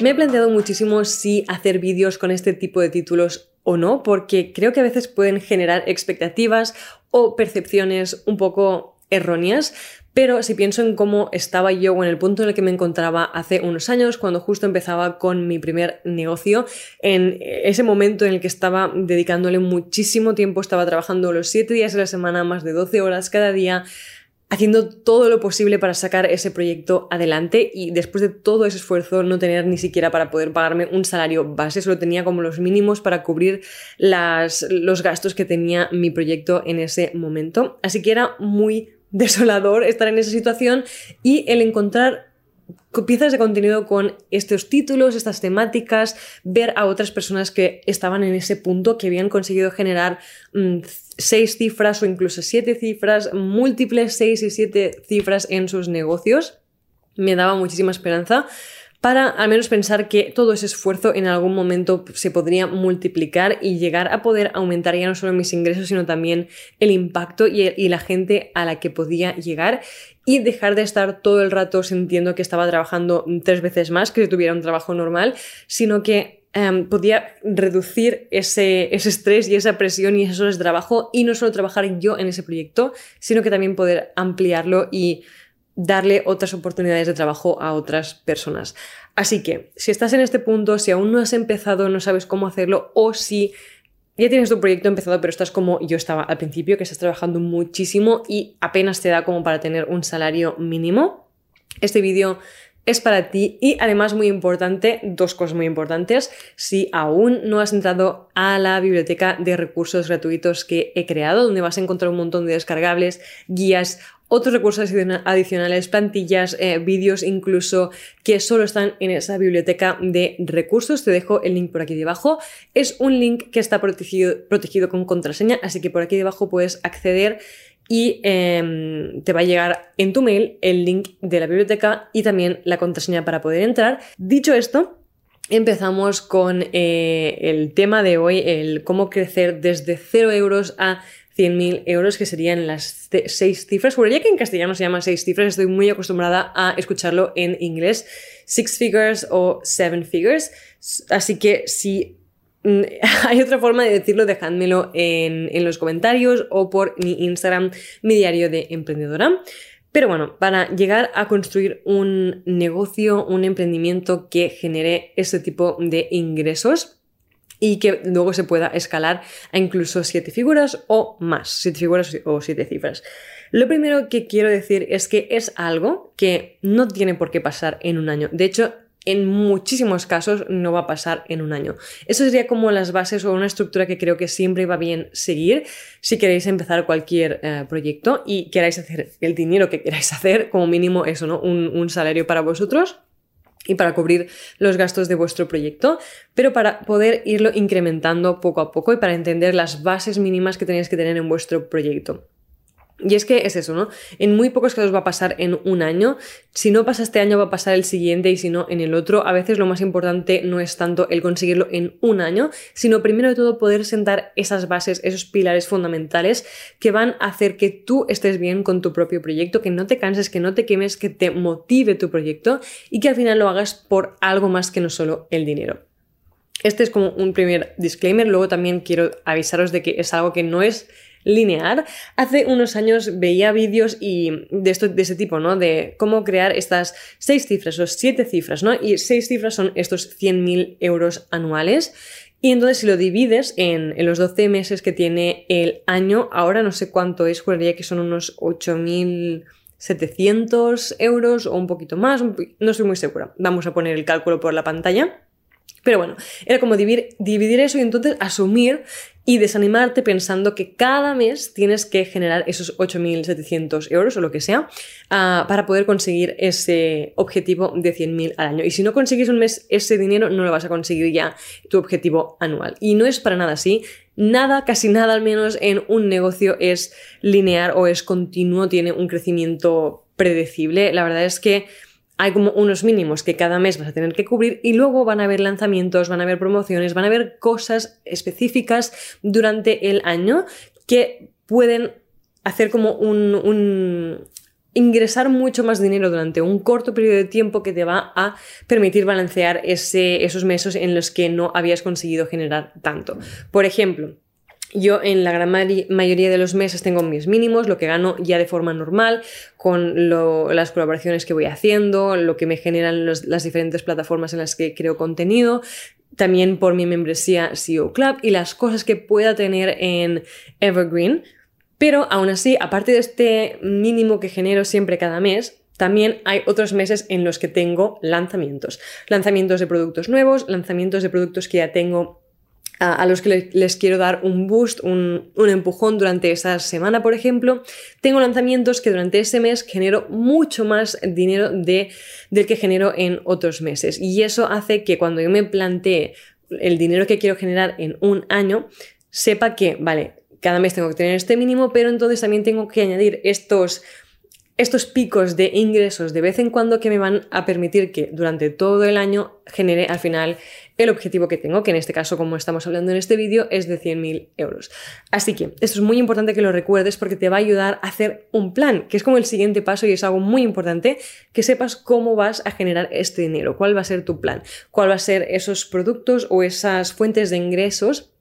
Me he planteado muchísimo si hacer vídeos con este tipo de títulos o no, porque creo que a veces pueden generar expectativas o percepciones un poco erróneas, pero si pienso en cómo estaba yo o en el punto en el que me encontraba hace unos años, cuando justo empezaba con mi primer negocio, en ese momento en el que estaba dedicándole muchísimo tiempo, estaba trabajando los 7 días de la semana, más de 12 horas cada día, haciendo todo lo posible para sacar ese proyecto adelante y después de todo ese esfuerzo no tener ni siquiera para poder pagarme un salario base, solo tenía como los mínimos para cubrir las, los gastos que tenía mi proyecto en ese momento. Así que era muy desolador estar en esa situación y el encontrar piezas de contenido con estos títulos, estas temáticas, ver a otras personas que estaban en ese punto, que habían conseguido generar mm, seis cifras o incluso siete cifras, múltiples seis y siete cifras en sus negocios, me daba muchísima esperanza para al menos pensar que todo ese esfuerzo en algún momento se podría multiplicar y llegar a poder aumentar ya no solo mis ingresos, sino también el impacto y, la gente a la que podía llegar y dejar de estar todo el rato sintiendo que estaba trabajando tres veces más que si tuviera un trabajo normal, sino que em, podía reducir ese, estrés y esa presión y esas horas de trabajo y no solo trabajar yo en ese proyecto, sino que también poder ampliarlo y darle otras oportunidades de trabajo a otras personas. Así que, si estás en este punto, si aún no has empezado, no sabes cómo hacerlo, o si ya tienes tu proyecto empezado, pero estás como yo estaba al principio, que estás trabajando muchísimo y apenas te da como para tener un salario mínimo, este vídeo es para ti y además muy importante, dos cosas muy importantes, si aún no has entrado a la biblioteca de recursos gratuitos que he creado, donde vas a encontrar un montón de descargables, guías, otros recursos adicionales, plantillas, eh, vídeos incluso que solo están en esa biblioteca de recursos. Te dejo el link por aquí debajo. Es un link que está protegido, con contraseña, así que por aquí debajo puedes acceder y em, te va a llegar en tu mail el link de la biblioteca y también la contraseña para poder entrar. Dicho esto, empezamos con eh, el tema de hoy, el cómo crecer desde 0 euros a 100.000 euros, que serían las seis cifras. ya que en castellano se llama seis cifras, estoy muy acostumbrada a escucharlo en inglés, six figures o seven figures. Así que si mm, hay otra forma de decirlo, dejádmelo en, en los comentarios o por mi Instagram, mi diario de emprendedora. Pero bueno, para llegar a construir un negocio, un emprendimiento que genere ese tipo de ingresos, y que luego se pueda escalar a incluso siete figuras o más, siete figuras o siete cifras. Lo primero que quiero decir es que es algo que no tiene por qué pasar en un año. De hecho, en muchísimos casos no va a pasar en un año. Eso sería como las bases o una estructura que creo que siempre va bien seguir si queréis empezar cualquier eh, proyecto y queráis hacer el dinero que queráis hacer, como mínimo eso, ¿no? un salario para vosotros y para cubrir los gastos de vuestro proyecto, pero para poder irlo incrementando poco a poco y para entender las bases mínimas que tenéis que tener en vuestro proyecto. Y es que es eso, ¿no? En muy pocos casos va a pasar en un año. Si no pasa este año, va a pasar el siguiente y si no, en el otro. A veces lo más importante no es tanto el conseguirlo en un año, sino primero de todo poder sentar esas bases, esos pilares fundamentales que van a hacer que tú estés bien con tu propio proyecto, que no te canses, que no te quemes, que te motive tu proyecto y que al final lo hagas por algo más que no solo el dinero. Este es como un primer disclaimer. Luego también quiero avisaros de que es algo que no es lineal. Hace unos años veía vídeos y de, esto, de ese tipo, ¿no? De cómo crear estas seis cifras o siete cifras, ¿no? Y seis cifras son estos 100.000 euros anuales. Y entonces si lo divides en, los 12 meses que tiene el año, ahora no sé cuánto es, juraría que son unos 8.700 euros o un poquito más, no estoy muy segura. Vamos a poner el cálculo por la pantalla. Pero bueno, era como dividir, dividir, eso y entonces asumir y desanimarte pensando que cada mes tienes que generar esos 8.700 euros o lo que sea ah, para poder conseguir ese objetivo de 100.000 al año. Y si no consigues un mes ese dinero, no lo vas a conseguir ya tu objetivo anual. Y no es para nada así. Nada, casi nada al menos en un negocio es lineal o es continuo, tiene un crecimiento predecible. La verdad es que hay como unos mínimos que cada mes vas a tener que cubrir y luego van a haber lanzamientos, van a haber promociones, van a haber cosas específicas durante el año que pueden hacer como un, ingresar mucho más dinero durante un corto periodo de tiempo que te va a permitir balancear ese, esos meses en los que no habías conseguido generar tanto. Por ejemplo, yo en la gran mayoría de los meses tengo mis mínimos, lo que gano ya de forma normal, con las colaboraciones que voy haciendo, lo que me generan las diferentes plataformas en las que creo contenido, también por mi membresía CEO Club y las cosas que pueda tener en Evergreen. Pero aún así, aparte de este mínimo que genero siempre cada mes, también hay otros meses en los que tengo lanzamientos. Lanzamientos de productos nuevos, lanzamientos de productos que ya tengo a, los que les, quiero dar un boost, un, empujón durante esa semana, por ejemplo, tengo lanzamientos que durante ese mes genero mucho más dinero de, del que genero en otros meses. Y eso hace que cuando yo me plantee el dinero que quiero generar en un año, sepa que, vale, cada mes tengo que tener este mínimo, pero entonces también tengo que añadir estos estos picos de ingresos de vez en cuando que me van a permitir que durante todo el año genere al final el objetivo que tengo, que en este caso, como estamos hablando en este vídeo, es de 100.000 euros. Así que esto es muy importante que lo recuerdes porque te va a ayudar a hacer un plan, que es como el siguiente paso y es algo muy importante, que sepas cómo vas a generar este dinero, cuál va a ser tu plan, cuál va a ser esos productos o esas fuentes de ingresos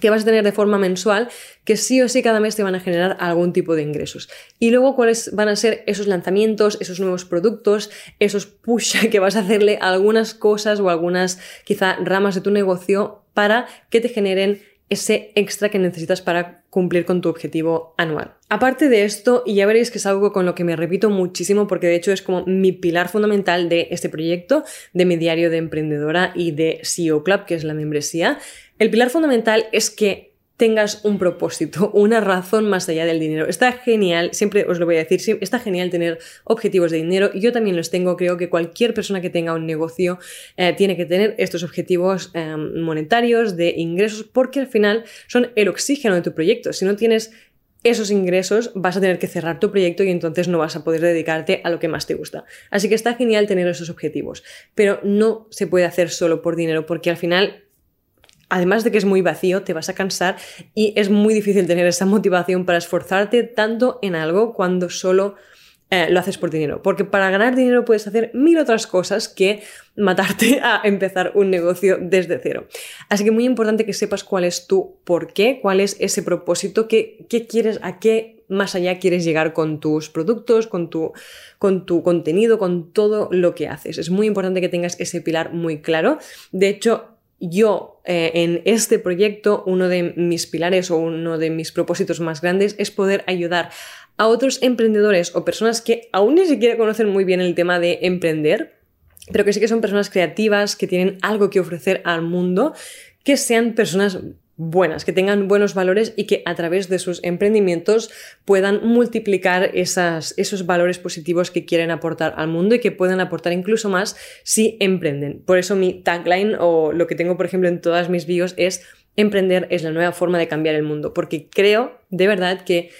que vas a tener de forma mensual, que sí o sí cada mes te van a generar algún tipo de ingresos. Y luego cuáles van a ser esos lanzamientos, esos nuevos productos, esos push que vas a hacerle algunas cosas o algunas quizá ramas de tu negocio para que te generen ese extra que necesitas para cumplir con tu objetivo anual. Aparte de esto, y ya veréis que es algo con lo que me repito muchísimo porque de hecho es como mi pilar fundamental de este proyecto, de mi diario de emprendedora y de CEO Club, que es la membresía, el pilar fundamental es que tengas un propósito, una razón más allá del dinero. Está genial, siempre os lo voy a decir, está genial tener objetivos de dinero. Yo también los tengo, creo que cualquier persona que tenga un negocio eh, tiene que tener estos objetivos eh, monetarios, de ingresos, porque al final son el oxígeno de tu proyecto. Si no tienes esos ingresos vas a tener que cerrar tu proyecto y entonces no vas a poder dedicarte a lo que más te gusta. Así que está genial tener esos objetivos, pero no se puede hacer solo por dinero porque al final además de que es muy vacío, te vas a cansar y es muy difícil tener esa motivación para esforzarte tanto en algo cuando solo eh, lo haces por dinero. Porque para ganar dinero puedes hacer mil otras cosas que matarte a empezar un negocio desde cero. Así que muy importante que sepas cuál es tu por qué, cuál es ese propósito, qué, qué quieres, a qué más allá quieres llegar con tus productos, con tu, con tu contenido, con todo lo que haces. Es muy importante que tengas ese pilar muy claro. De hecho, yo eh, en este proyecto, uno de mis pilares o uno de mis propósitos más grandes es poder ayudar a otros emprendedores o personas que aún ni siquiera conocen muy bien el tema de emprender, pero que sí que son personas creativas, que tienen algo que ofrecer al mundo, que sean personas buenas, que tengan buenos valores y que a través de sus emprendimientos puedan multiplicar esos valores positivos que quieren aportar al mundo y que puedan aportar incluso más si emprenden. Por eso mi tagline o lo que tengo, por ejemplo, en todas mis videos es emprender es la nueva forma de cambiar el mundo, porque creo de verdad que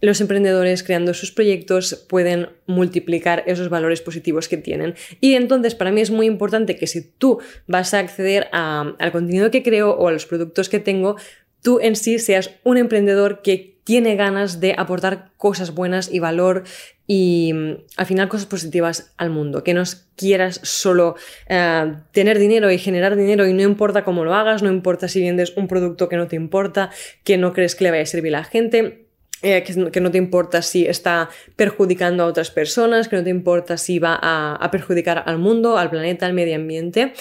los emprendedores creando sus proyectos pueden multiplicar esos valores positivos que tienen. Y entonces para mí es muy importante que si tú vas a acceder al contenido que creo o a los productos que tengo, tú en sí seas un emprendedor que tiene ganas de aportar cosas buenas y valor y al final cosas positivas al mundo, que no quieras solo eh, tener dinero y generar dinero y no importa cómo lo hagas, no importa si vendes un producto que no te importa, que no crees que le vaya a servir a la gente, eh, que, no te importa si está perjudicando a otras personas, que no te importa si va a, perjudicar al mundo, al planeta, al medio ambiente.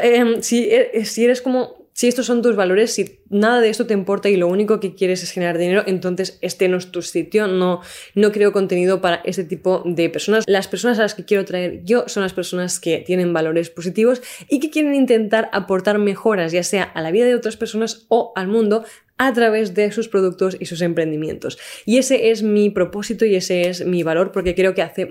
Em, si, e, si eres como si estos son tus valores, si nada de esto te importa y lo único que quieres es generar dinero, entonces este no es tu sitio, no, no creo contenido para este tipo de personas. Las personas a las que quiero traer yo son las personas que tienen valores positivos y que quieren intentar aportar mejoras, ya sea a la vida de otras personas o al mundo, a través de sus productos y sus emprendimientos. Y ese es mi propósito y ese es mi valor porque creo que hace,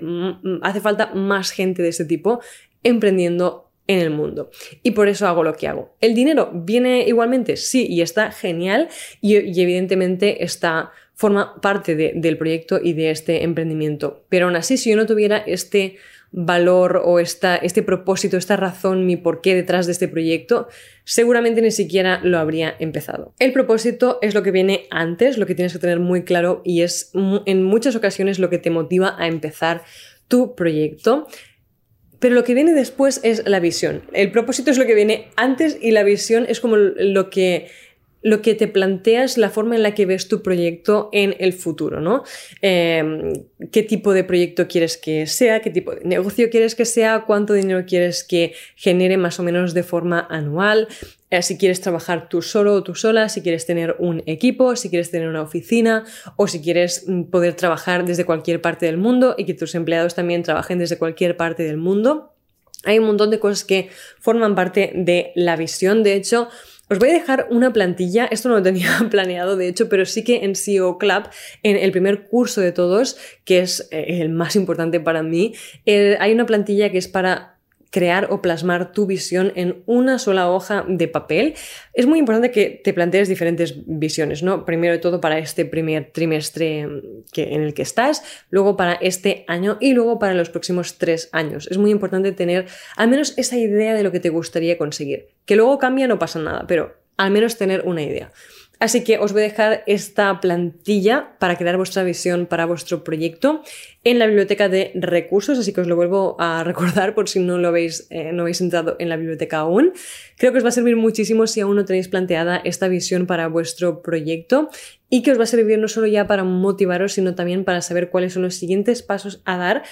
hace falta más gente de este tipo emprendiendo en el mundo. Y por eso hago lo que hago. ¿El dinero viene igualmente? Sí, y está genial y, evidentemente está forma parte del proyecto y de este emprendimiento. Pero aún así, si yo no tuviera este valor o esta, este propósito, esta razón, mi porqué detrás de este proyecto, seguramente ni siquiera lo habría empezado. El propósito es lo que viene antes, lo que tienes que tener muy claro y es en muchas ocasiones lo que te motiva a empezar tu proyecto. Pero lo que viene después es la visión. El propósito es lo que viene antes y la visión es como lo que lo que te planteas, la forma en la que ves tu proyecto en el futuro, ¿no? Em, ¿Qué tipo de proyecto quieres que sea? ¿Qué tipo de negocio quieres que sea? ¿Cuánto dinero quieres que genere más o menos de forma anual? Eh, si quieres trabajar tú solo o tú sola, si quieres tener un equipo, si quieres tener una oficina o si quieres mm, poder trabajar desde cualquier parte del mundo y que tus empleados también trabajen desde cualquier parte del mundo. Hay un montón de cosas que forman parte de la visión. De hecho, os voy a dejar una plantilla, esto no lo tenía planeado de hecho, pero sí que en SEO Club, en el primer curso de todos, que es eh, el más importante para mí, eh, hay una plantilla que es para crear o plasmar tu visión en una sola hoja de papel. Es muy importante que te plantees diferentes visiones, ¿no? Primero de todo para este primer trimestre que, en el que estás, luego para este año y luego para los próximos tres años. Es muy importante tener al menos esa idea de lo que te gustaría conseguir. Que luego cambia no pasa nada, pero al menos tener una idea. Así que os voy a dejar esta plantilla para crear vuestra visión para vuestro proyecto en la biblioteca de recursos, así que os lo vuelvo a recordar por si no lo habéis, eh, no habéis entrado en la biblioteca aún. Creo que os va a servir muchísimo si aún no tenéis planteada esta visión para vuestro proyecto y que os va a servir no solo ya para motivaros, sino también para saber cuáles son los siguientes pasos a dar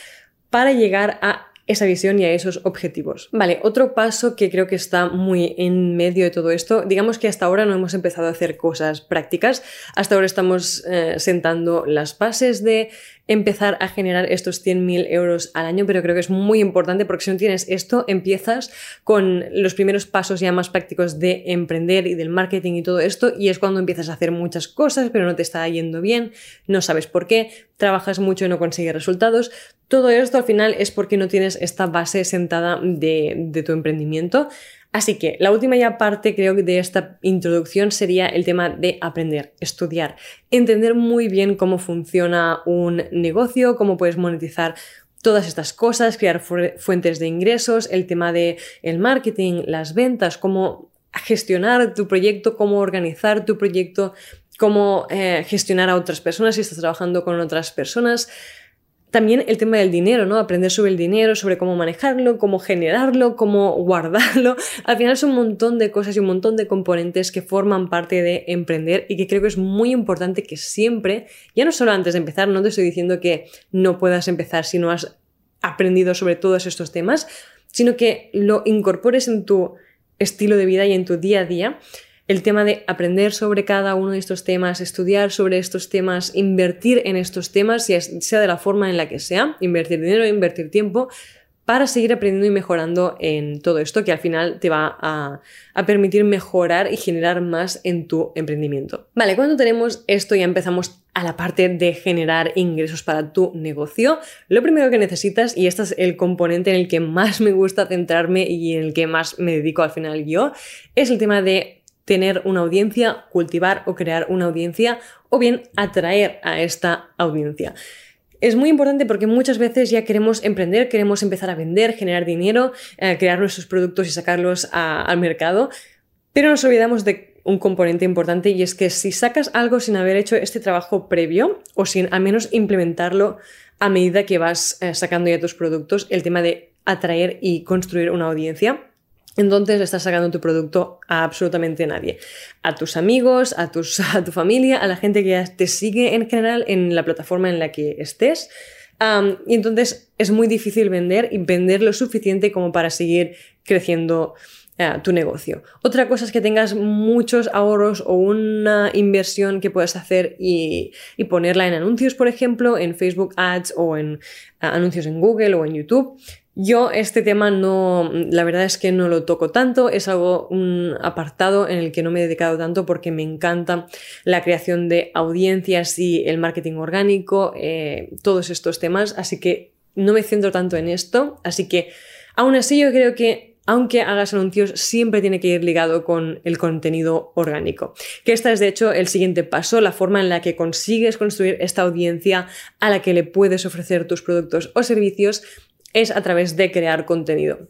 para llegar a esa visión y a esos objetivos. Vale, otro paso que creo que está muy en medio de todo esto, digamos que hasta ahora no hemos empezado a hacer cosas prácticas, hasta ahora estamos eh, sentando las bases de empezar a generar estos 100.000 euros al año, pero creo que es muy importante porque si no tienes esto, empiezas con los primeros pasos ya más prácticos de emprender y del marketing y todo esto, y es cuando empiezas a hacer muchas cosas, pero no te está yendo bien, no sabes por qué, trabajas mucho y no consigues resultados. Todo esto al final es porque no tienes esta base sentada de, de tu emprendimiento. Así que la última ya parte creo que de esta introducción sería el tema de aprender, estudiar, entender muy bien cómo funciona un negocio, cómo puedes monetizar todas estas cosas, crear fuentes de ingresos, el tema de el marketing, las ventas, cómo gestionar tu proyecto, cómo organizar tu proyecto, cómo eh, gestionar a otras personas si estás trabajando con otras personas. También el tema del dinero, ¿no? Aprender sobre el dinero, sobre cómo manejarlo, cómo generarlo, cómo guardarlo. Al final son un montón de cosas y un montón de componentes que forman parte de emprender y que creo que es muy importante que siempre, ya no solo antes de empezar, no te estoy diciendo que no puedas empezar si no has aprendido sobre todos estos temas, sino que lo incorpores en tu estilo de vida y en tu día a día el tema de aprender sobre cada uno de estos temas, estudiar sobre estos temas, invertir en estos temas, sea de la forma en la que sea, invertir dinero, invertir tiempo, para seguir aprendiendo y mejorando en todo esto que al final te va a, a, permitir mejorar y generar más en tu emprendimiento. Vale, cuando tenemos esto ya empezamos a la parte de generar ingresos para tu negocio. Lo primero que necesitas, y este es el componente en el que más me gusta centrarme y en el que más me dedico al final yo, es el tema de tener una audiencia, cultivar o crear una audiencia o bien atraer a esta audiencia. Es muy importante porque muchas veces ya queremos emprender, queremos empezar a vender, generar dinero, eh, crear nuestros productos y sacarlos al mercado, pero nos olvidamos de un componente importante y es que si sacas algo sin haber hecho este trabajo previo o sin al menos implementarlo a medida que vas eh, sacando ya tus productos, el tema de atraer y construir una audiencia, entonces estás sacando tu producto a absolutamente nadie. A tus amigos, a, tus, a tu familia, a la gente que te sigue en general en la plataforma en la que estés. y entonces es muy difícil vender y vender lo suficiente como para seguir creciendo eh, tu negocio. Otra cosa es que tengas muchos ahorros o una inversión que puedas hacer y, ponerla en anuncios, por ejemplo, en Facebook Ads o en eh, anuncios en Google o en YouTube. Yo este tema no, la verdad es que no lo toco tanto, es algo un apartado en el que no me he dedicado tanto porque me encanta la creación de audiencias y el marketing orgánico, eh, todos estos temas, así que no me centro tanto en esto, así que aún así yo creo que aunque hagas anuncios, siempre tiene que ir ligado con el contenido orgánico. Que esta es de hecho el siguiente paso, la forma en la que consigues construir esta audiencia a la que le puedes ofrecer tus productos o servicios es a través de crear contenido.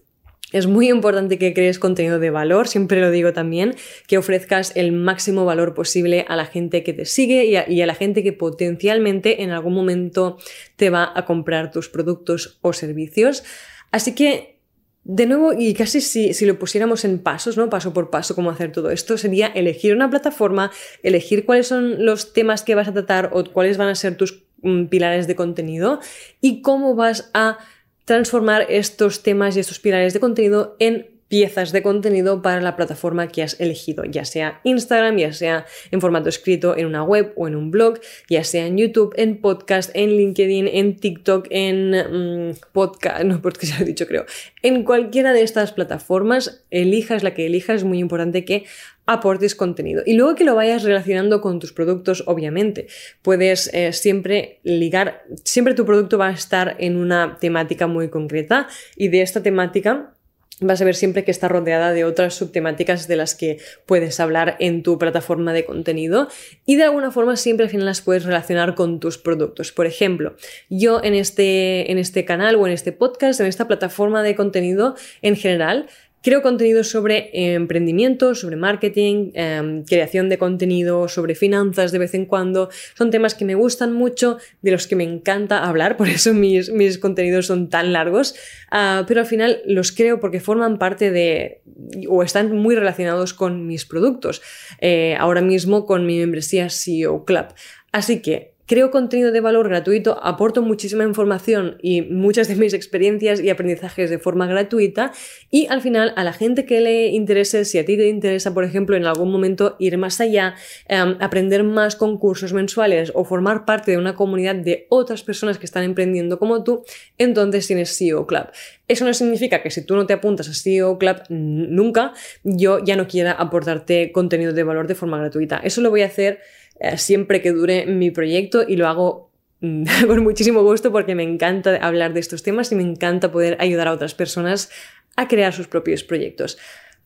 Es muy importante que crees contenido de valor, siempre lo digo también, que ofrezcas el máximo valor posible a la gente que te sigue y a, la gente que potencialmente en algún momento te va a comprar tus productos o servicios. Así que de nuevo, y casi si, si, lo pusiéramos en pasos, ¿no? Paso por paso, cómo hacer todo esto, sería elegir una plataforma, elegir cuáles son los temas que vas a tratar o cuáles van a ser tus mm, pilares de contenido y cómo vas a transformar estos temas y estos pilares de contenido en piezas de contenido para la plataforma que has elegido, ya sea Instagram, ya sea en formato escrito en una web o en un blog, ya sea en YouTube, en podcast, en LinkedIn, en TikTok, en mm, podcast, no, porque ya lo he dicho creo, en cualquiera de estas plataformas, elijas la que elijas, es muy importante que aportes contenido. Y luego que lo vayas relacionando con tus productos, obviamente. Puedes eh, siempre ligar, siempre tu producto va a estar en una temática muy concreta y de esta temática vas a ver siempre que está rodeada de otras subtemáticas de las que puedes hablar en tu plataforma de contenido y de alguna forma siempre al final las puedes relacionar con tus productos. Por ejemplo, yo en este, en este canal o en este podcast, en esta plataforma de contenido en general, Creo contenido sobre emprendimiento, sobre marketing, em, creación de contenido, sobre finanzas de vez en cuando. Son temas que me gustan mucho, de los que me encanta hablar, por eso mis, mis contenidos son tan largos, ah, pero al final los creo porque forman parte de o están muy relacionados con mis productos. Eh, ahora mismo con mi membresía CEO Club. Así que Creo contenido de valor gratuito, aporto muchísima información y muchas de mis experiencias y aprendizajes de forma gratuita y al final a la gente que le interese, si a ti te interesa, por ejemplo, en algún momento ir más allá, em, aprender más con cursos mensuales o formar parte de una comunidad de otras personas que están emprendiendo como tú, entonces tienes CEO Club. Eso no significa que si tú no te apuntas a CEO Club nunca, yo ya no quiera aportarte contenido de valor de forma gratuita. Eso lo voy a hacer eh, siempre que dure mi proyecto y lo hago mm, con muchísimo gusto porque me encanta hablar de estos temas y me encanta poder ayudar a otras personas a crear sus propios proyectos.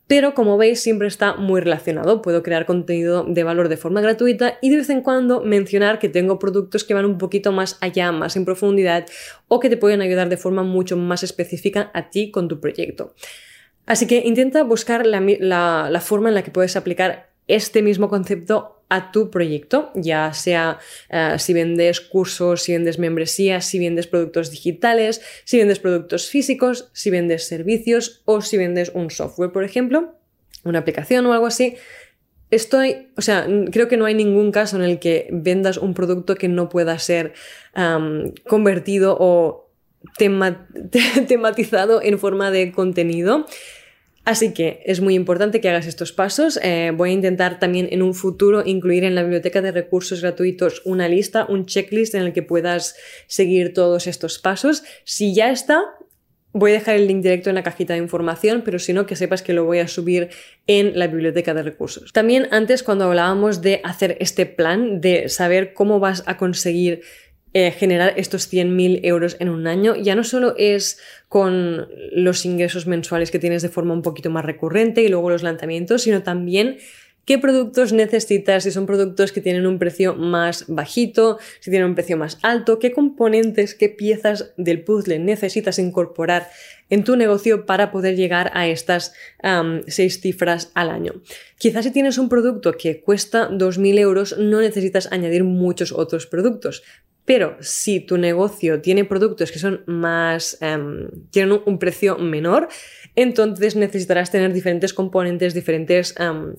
Pero como veis siempre está muy relacionado. Puedo crear contenido de valor de forma gratuita y de vez en cuando mencionar que tengo productos que van un poquito más allá, más en profundidad o que te pueden ayudar de forma mucho más específica a ti con tu proyecto. Así que intenta buscar la, la forma en la que puedes aplicar este mismo concepto a tu proyecto, ya sea eh, si vendes cursos, si vendes membresías, si vendes productos digitales, si vendes productos físicos, si vendes servicios o si vendes un software, por ejemplo, una aplicación o algo así. Estoy, o sea, creo que no hay ningún caso en el que vendas un producto que no pueda ser convertido o tematizado en forma de contenido. Así que es muy importante que hagas estos pasos. Eh, voy a intentar también en un futuro incluir en la biblioteca de recursos gratuitos una lista, un checklist en el que puedas seguir todos estos pasos. Si ya está, Voy a dejar el link directo en la cajita de información, pero si no, que sepas que lo voy a subir en la biblioteca de recursos. También antes, cuando hablábamos de hacer este plan, de saber cómo vas a conseguir eh, generar estos 100.000 euros en un año ya no solo es con los ingresos mensuales que tienes de forma un poquito más recurrente y luego los lanzamientos, sino también qué productos necesitas, si son productos que tienen un precio más bajito, si tienen un precio más alto, qué componentes, qué piezas del puzzle necesitas incorporar en tu negocio para poder llegar a estas seis cifras al año. Quizás si tienes un producto que cuesta 2.000 euros, no necesitas añadir muchos otros productos. Pero si tu negocio tiene productos que son más, em, tienen un precio menor, entonces necesitarás tener diferentes componentes, diferentes em,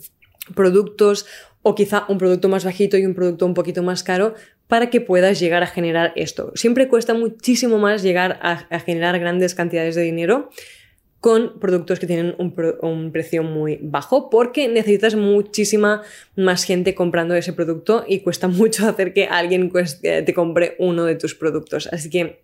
productos o quizá un producto más bajito y un producto un poquito más caro para que puedas llegar a generar esto. Siempre cuesta muchísimo más llegar a generar grandes cantidades de dinero con productos que tienen un, precio muy bajo porque necesitas muchísima más gente comprando ese producto y cuesta mucho hacer que alguien te compre uno de tus productos. Así que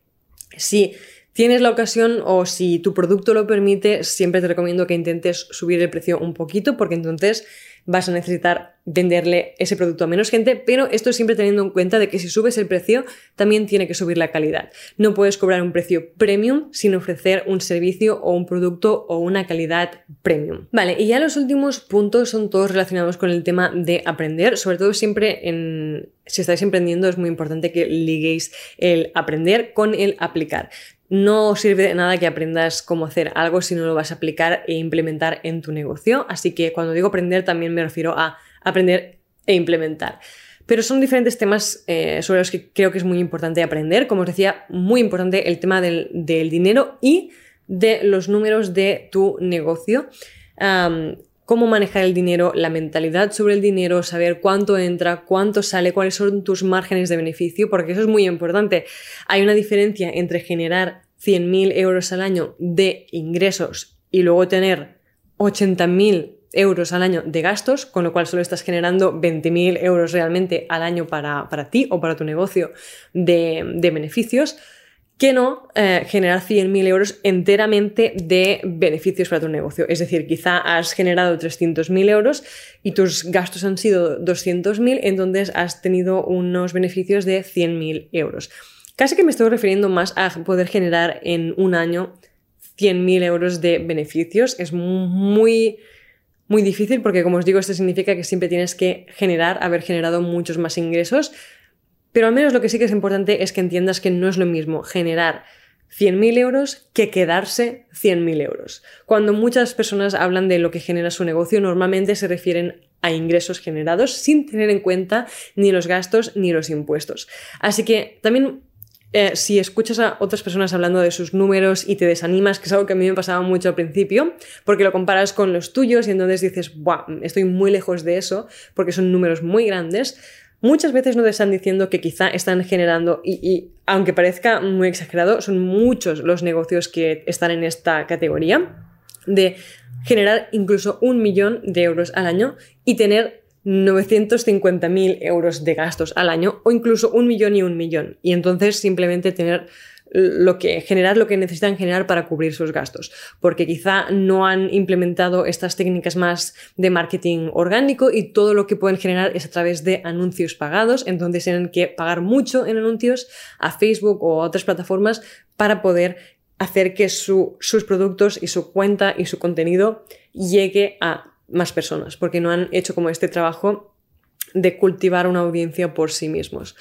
si tienes la ocasión o si tu producto lo permite, siempre te recomiendo que intentes subir el precio un poquito porque entonces vas a necesitar venderle ese producto a menos gente, pero esto siempre teniendo en cuenta de que si subes el precio, también tiene que subir la calidad. No puedes cobrar un precio premium sin ofrecer un servicio o un producto o una calidad premium. Vale, y ya los últimos puntos son todos relacionados con el tema de aprender, sobre todo siempre en si estáis emprendiendo es muy importante que liguéis el aprender con el aplicar. No sirve de nada que aprendas cómo hacer algo si no lo vas a aplicar e implementar en tu negocio. Así que cuando digo aprender también me refiero a aprender e implementar. Pero son diferentes temas eh, sobre los que creo que es muy importante aprender. Como os decía, muy importante el tema del, dinero y de los números de tu negocio cómo manejar el dinero, la mentalidad sobre el dinero, saber cuánto entra, cuánto sale, cuáles son tus márgenes de beneficio, porque eso es muy importante. Hay una diferencia entre generar 100.000 euros al año de ingresos y luego tener 80.000 euros al año de gastos, con lo cual solo estás generando 20.000 euros realmente al año para, ti o para tu negocio de, de beneficios que no eh, generar 100.000 euros enteramente de beneficios para tu negocio. Es decir, quizá has generado 300.000 euros y tus gastos han sido 200.000, entonces has tenido unos beneficios de 100.000 euros. Casi que me estoy refiriendo más a poder generar en un año 100.000 euros de beneficios. Es muy, muy difícil porque, como os digo, esto significa que siempre tienes que generar, haber generado muchos más ingresos pero al menos lo que sí que es importante es que entiendas que no es lo mismo generar 100.000 euros que quedarse 100.000 euros. Cuando muchas personas hablan de lo que genera su negocio, normalmente se refieren a ingresos generados sin tener en cuenta ni los gastos ni los impuestos. Así que también eh, si escuchas a otras personas hablando de sus números y te desanimas, que es algo que a mí me pasaba mucho al principio, porque lo comparas con los tuyos y entonces dices, estoy muy lejos de eso, porque son números muy grandes, muchas veces no te están diciendo que quizá están generando, y, aunque parezca muy exagerado, son muchos los negocios que están en esta categoría, de generar incluso un millón de euros al año y tener 950.000 euros de gastos al año o incluso un millón y un millón. Y entonces simplemente tener lo que, generar lo que necesitan generar para cubrir sus gastos, porque quizá no han implementado estas técnicas más de marketing orgánico y todo lo que pueden generar es a través de anuncios pagados, entonces tienen que pagar mucho en anuncios a Facebook o a otras plataformas para poder hacer que sus productos y su cuenta y su contenido llegue a más personas, porque no han hecho como este trabajo de cultivar una audiencia por sí mismos.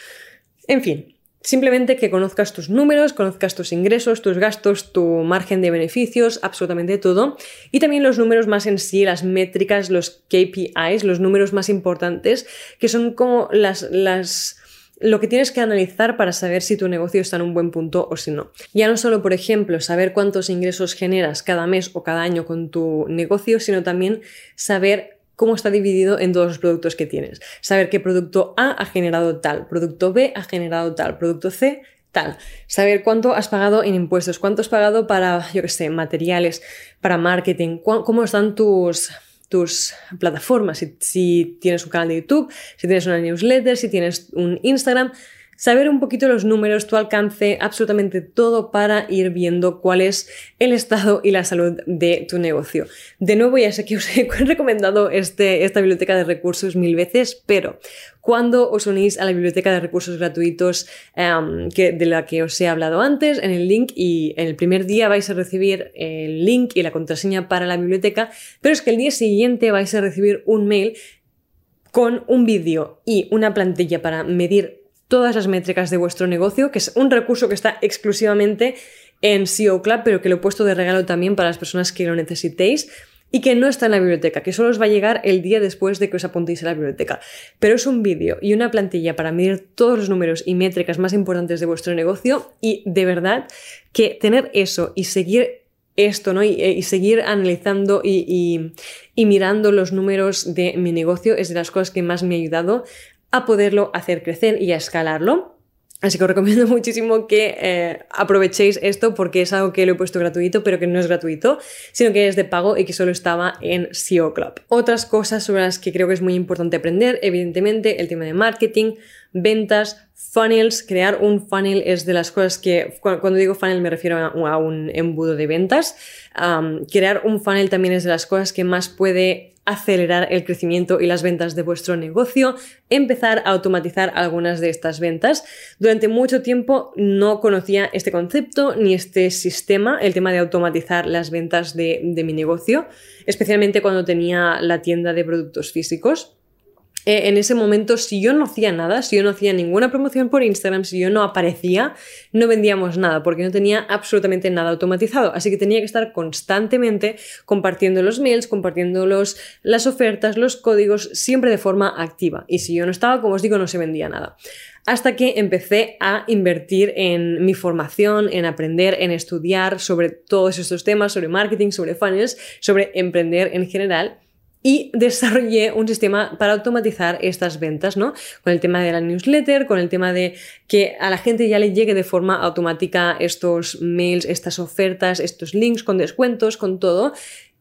En fin, Simplemente que conozcas tus números, conozcas tus ingresos, tus gastos, tu margen de beneficios, absolutamente todo. Y también los números más en sí, las métricas, los KPIs, los números más importantes, que son como las, las, lo que tienes que analizar para saber si tu negocio está en un buen punto o si no. Ya no solo, por ejemplo, saber cuántos ingresos generas cada mes o cada año con tu negocio, sino también saber cómo está dividido en todos los productos que tienes. Saber qué producto A ha generado tal, producto B ha generado tal, producto C tal. Saber cuánto has pagado en impuestos, cuánto has pagado para, yo qué sé, materiales, para marketing, cómo están tus tus plataformas, si, si, tienes un canal de YouTube, si tienes una newsletter, si tienes un Instagram, saber un poquito los números, tu alcance, absolutamente todo para ir viendo cuál es el estado y la salud de tu negocio. De nuevo, ya sé que os he recomendado este, esta biblioteca de recursos mil veces, pero cuando os unís a la biblioteca de recursos gratuitos em, de la que os he hablado antes, en el link y en el primer día vais a recibir el link y la contraseña para la biblioteca, pero es que el día siguiente vais a recibir un mail con un vídeo y una plantilla para medir todas las métricas de vuestro negocio, que es un recurso que está exclusivamente en SEO Club, pero que lo he puesto de regalo también para las personas que lo necesitéis y que no está en la biblioteca, que solo os va a llegar el día después de que os apuntéis a la biblioteca. Pero es un vídeo y una plantilla para medir todos los números y métricas más importantes de vuestro negocio y de verdad que tener eso y seguir esto, ¿no? Y, seguir analizando y, mirando los números de mi negocio es de las cosas que más me ha ayudado a poderlo hacer crecer y a escalarlo. Así que os recomiendo muchísimo que eh, aprovechéis esto porque es algo que lo he puesto gratuito, pero que no es gratuito, sino que es de pago y que solo estaba en SEO Club. Otras cosas sobre las que creo que es muy importante aprender, evidentemente, el tema de marketing, ventas, funnels. Crear un funnel es de las cosas que, cuando digo funnel me refiero a, un embudo de ventas. crear un funnel también es de las cosas que más puede acelerar el crecimiento y las ventas de vuestro negocio, empezar a automatizar algunas de estas ventas. Durante mucho tiempo no conocía este concepto ni este sistema, el tema de automatizar las ventas de, mi negocio, especialmente cuando tenía la tienda de productos físicos. Eh, en ese momento, si yo no hacía nada, si yo no hacía ninguna promoción por Instagram, si yo no aparecía, no vendíamos nada, porque no tenía absolutamente nada automatizado. Así que tenía que estar constantemente compartiendo los mails, compartiendo los, las ofertas, los códigos, siempre de forma activa. Y si yo no estaba, como os digo, no se vendía nada. Hasta que empecé a invertir en mi formación, en aprender, en estudiar sobre todos estos temas, sobre marketing, sobre funnels, sobre emprender en general y desarrollé un sistema para automatizar estas ventas, ¿no? Con el tema de la newsletter, con el tema de que a la gente ya le llegue de forma automática estos mails, estas ofertas, estos links con descuentos, con todo.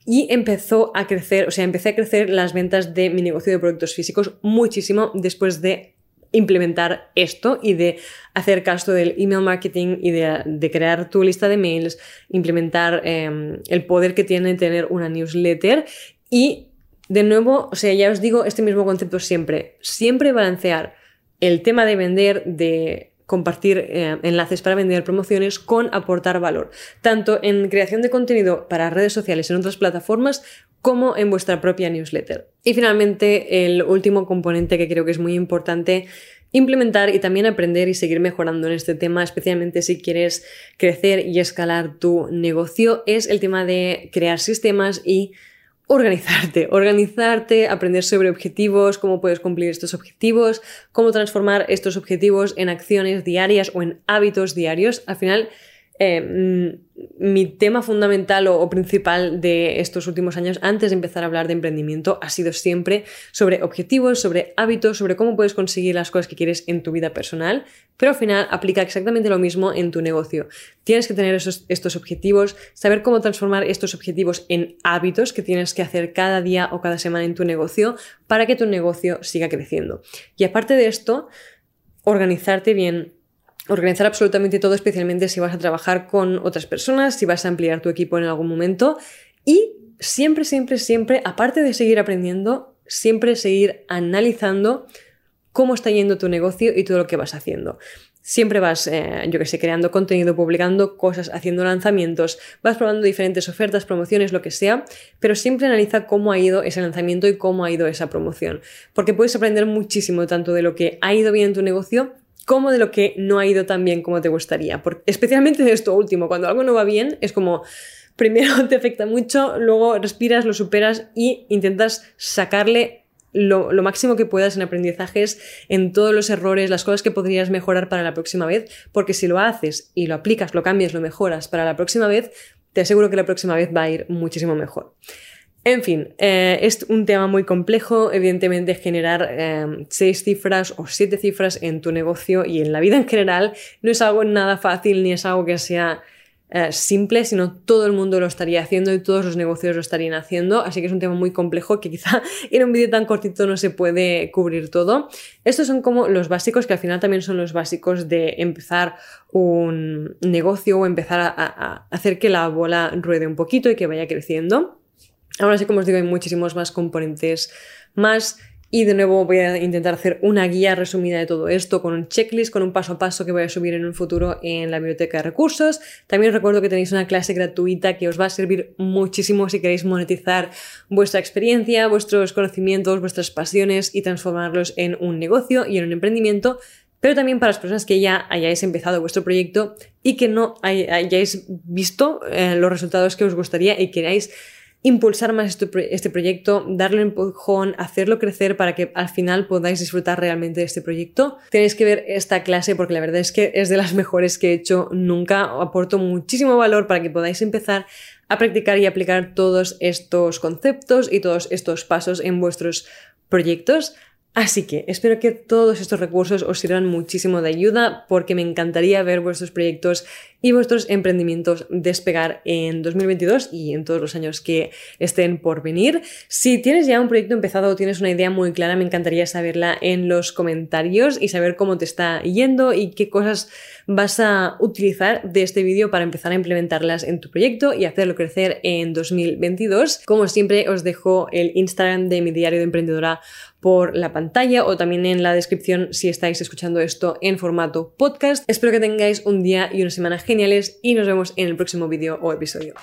Y empezó a crecer, o sea, empecé a crecer las ventas de mi negocio de productos físicos muchísimo después de implementar esto y de hacer caso del email marketing y de, crear tu lista de mails, implementar em, el poder que tiene tener una newsletter y de nuevo, o sea, ya os digo este mismo concepto siempre. Siempre balancear el tema de vender, de compartir eh, enlaces para vender promociones con aportar valor, tanto en creación de contenido para redes sociales en otras plataformas como en vuestra propia newsletter. Y finalmente, el último componente que creo que es muy importante implementar y también aprender y seguir mejorando en este tema, especialmente si quieres crecer y escalar tu negocio, es el tema de crear sistemas y organizarte, organizarte, aprender sobre objetivos, cómo puedes cumplir estos objetivos, cómo transformar estos objetivos en acciones diarias o en hábitos diarios. Al final, eh, mm, mi tema fundamental o, principal de estos últimos años, antes de empezar a hablar de emprendimiento, ha sido siempre sobre objetivos, sobre hábitos, sobre cómo puedes conseguir las cosas que quieres en tu vida personal, pero al final aplica exactamente lo mismo en tu negocio. Tienes que tener estos objetivos, saber cómo transformar estos objetivos en hábitos que tienes que hacer cada día o cada semana en tu negocio para que tu negocio siga creciendo. Y aparte de esto, organizarte bien, organizar absolutamente todo, especialmente si vas a trabajar con otras personas, si vas a ampliar tu equipo en algún momento. Y siempre, siempre, siempre, aparte de seguir aprendiendo, siempre seguir analizando cómo está yendo tu negocio y todo lo que vas haciendo. Siempre vas, eh, yo que sé, creando contenido, publicando cosas, haciendo lanzamientos, vas probando diferentes ofertas, promociones, lo que sea, pero siempre analiza cómo ha ido ese lanzamiento y cómo ha ido esa promoción. Porque puedes aprender muchísimo tanto de lo que ha ido bien en tu negocio como de lo que no ha ido tan bien como te gustaría. especialmente de esto último, cuando algo no va bien, es como primero te afecta mucho, luego respiras, lo superas y intentas sacarle lo, lo, máximo que puedas en aprendizajes, en todos los errores, las cosas que podrías mejorar para la próxima vez, porque si lo haces y lo aplicas, lo cambias, lo mejoras para la próxima vez, te aseguro que la próxima vez va a ir muchísimo mejor. En fin, eh, es un tema muy complejo, evidentemente generar eh, seis cifras o siete cifras en tu negocio y en la vida en general no es algo nada fácil ni es algo que sea eh, simple, sino todo el mundo lo estaría haciendo y todos los negocios lo estarían haciendo, así que es un tema muy complejo que quizá en un vídeo tan cortito no se puede cubrir todo. Estos son como los básicos, que al final también son los básicos de empezar un negocio o empezar a hacer que la bola ruede un poquito y que vaya creciendo. Ahora sí, como os digo, hay muchísimos más componentes más. Y de nuevo voy a intentar hacer una guía resumida de todo esto con un checklist, con un paso a paso que voy a subir en un futuro en la biblioteca de recursos. También recuerdo que tenéis una clase gratuita que os va a servir muchísimo si queréis monetizar vuestra experiencia, vuestros conocimientos, vuestras pasiones y transformarlos en un negocio y en un emprendimiento. Pero también para las personas que ya hayáis empezado vuestro proyecto y que no hayáis visto eh, los resultados que os gustaría y queráis impulsar más este, proyecto, darle un empujón, hacerlo crecer para que al final podáis disfrutar realmente de este proyecto. Tenéis que ver esta clase porque la verdad es que es de las mejores que he hecho nunca. Aporto muchísimo valor para que podáis empezar a practicar y aplicar todos estos conceptos y todos estos pasos en vuestros proyectos. Así que espero que todos estos recursos os sirvan muchísimo de ayuda porque me encantaría ver vuestros proyectos y vuestros emprendimientos despegar en 2022 y en todos los años que estén por venir. Si tienes ya un proyecto empezado o tienes una idea muy clara, me encantaría saberla en los comentarios y saber cómo te está yendo y qué cosas vas a utilizar de este vídeo para empezar a implementarlas en tu proyecto y hacerlo crecer en 2022. Como siempre, os dejo el Instagram de mi diario de emprendedora por la pantalla o también en la descripción si estáis escuchando esto en formato podcast. Espero que tengáis un día y una semana geniales y nos vemos en el próximo vídeo o episodio.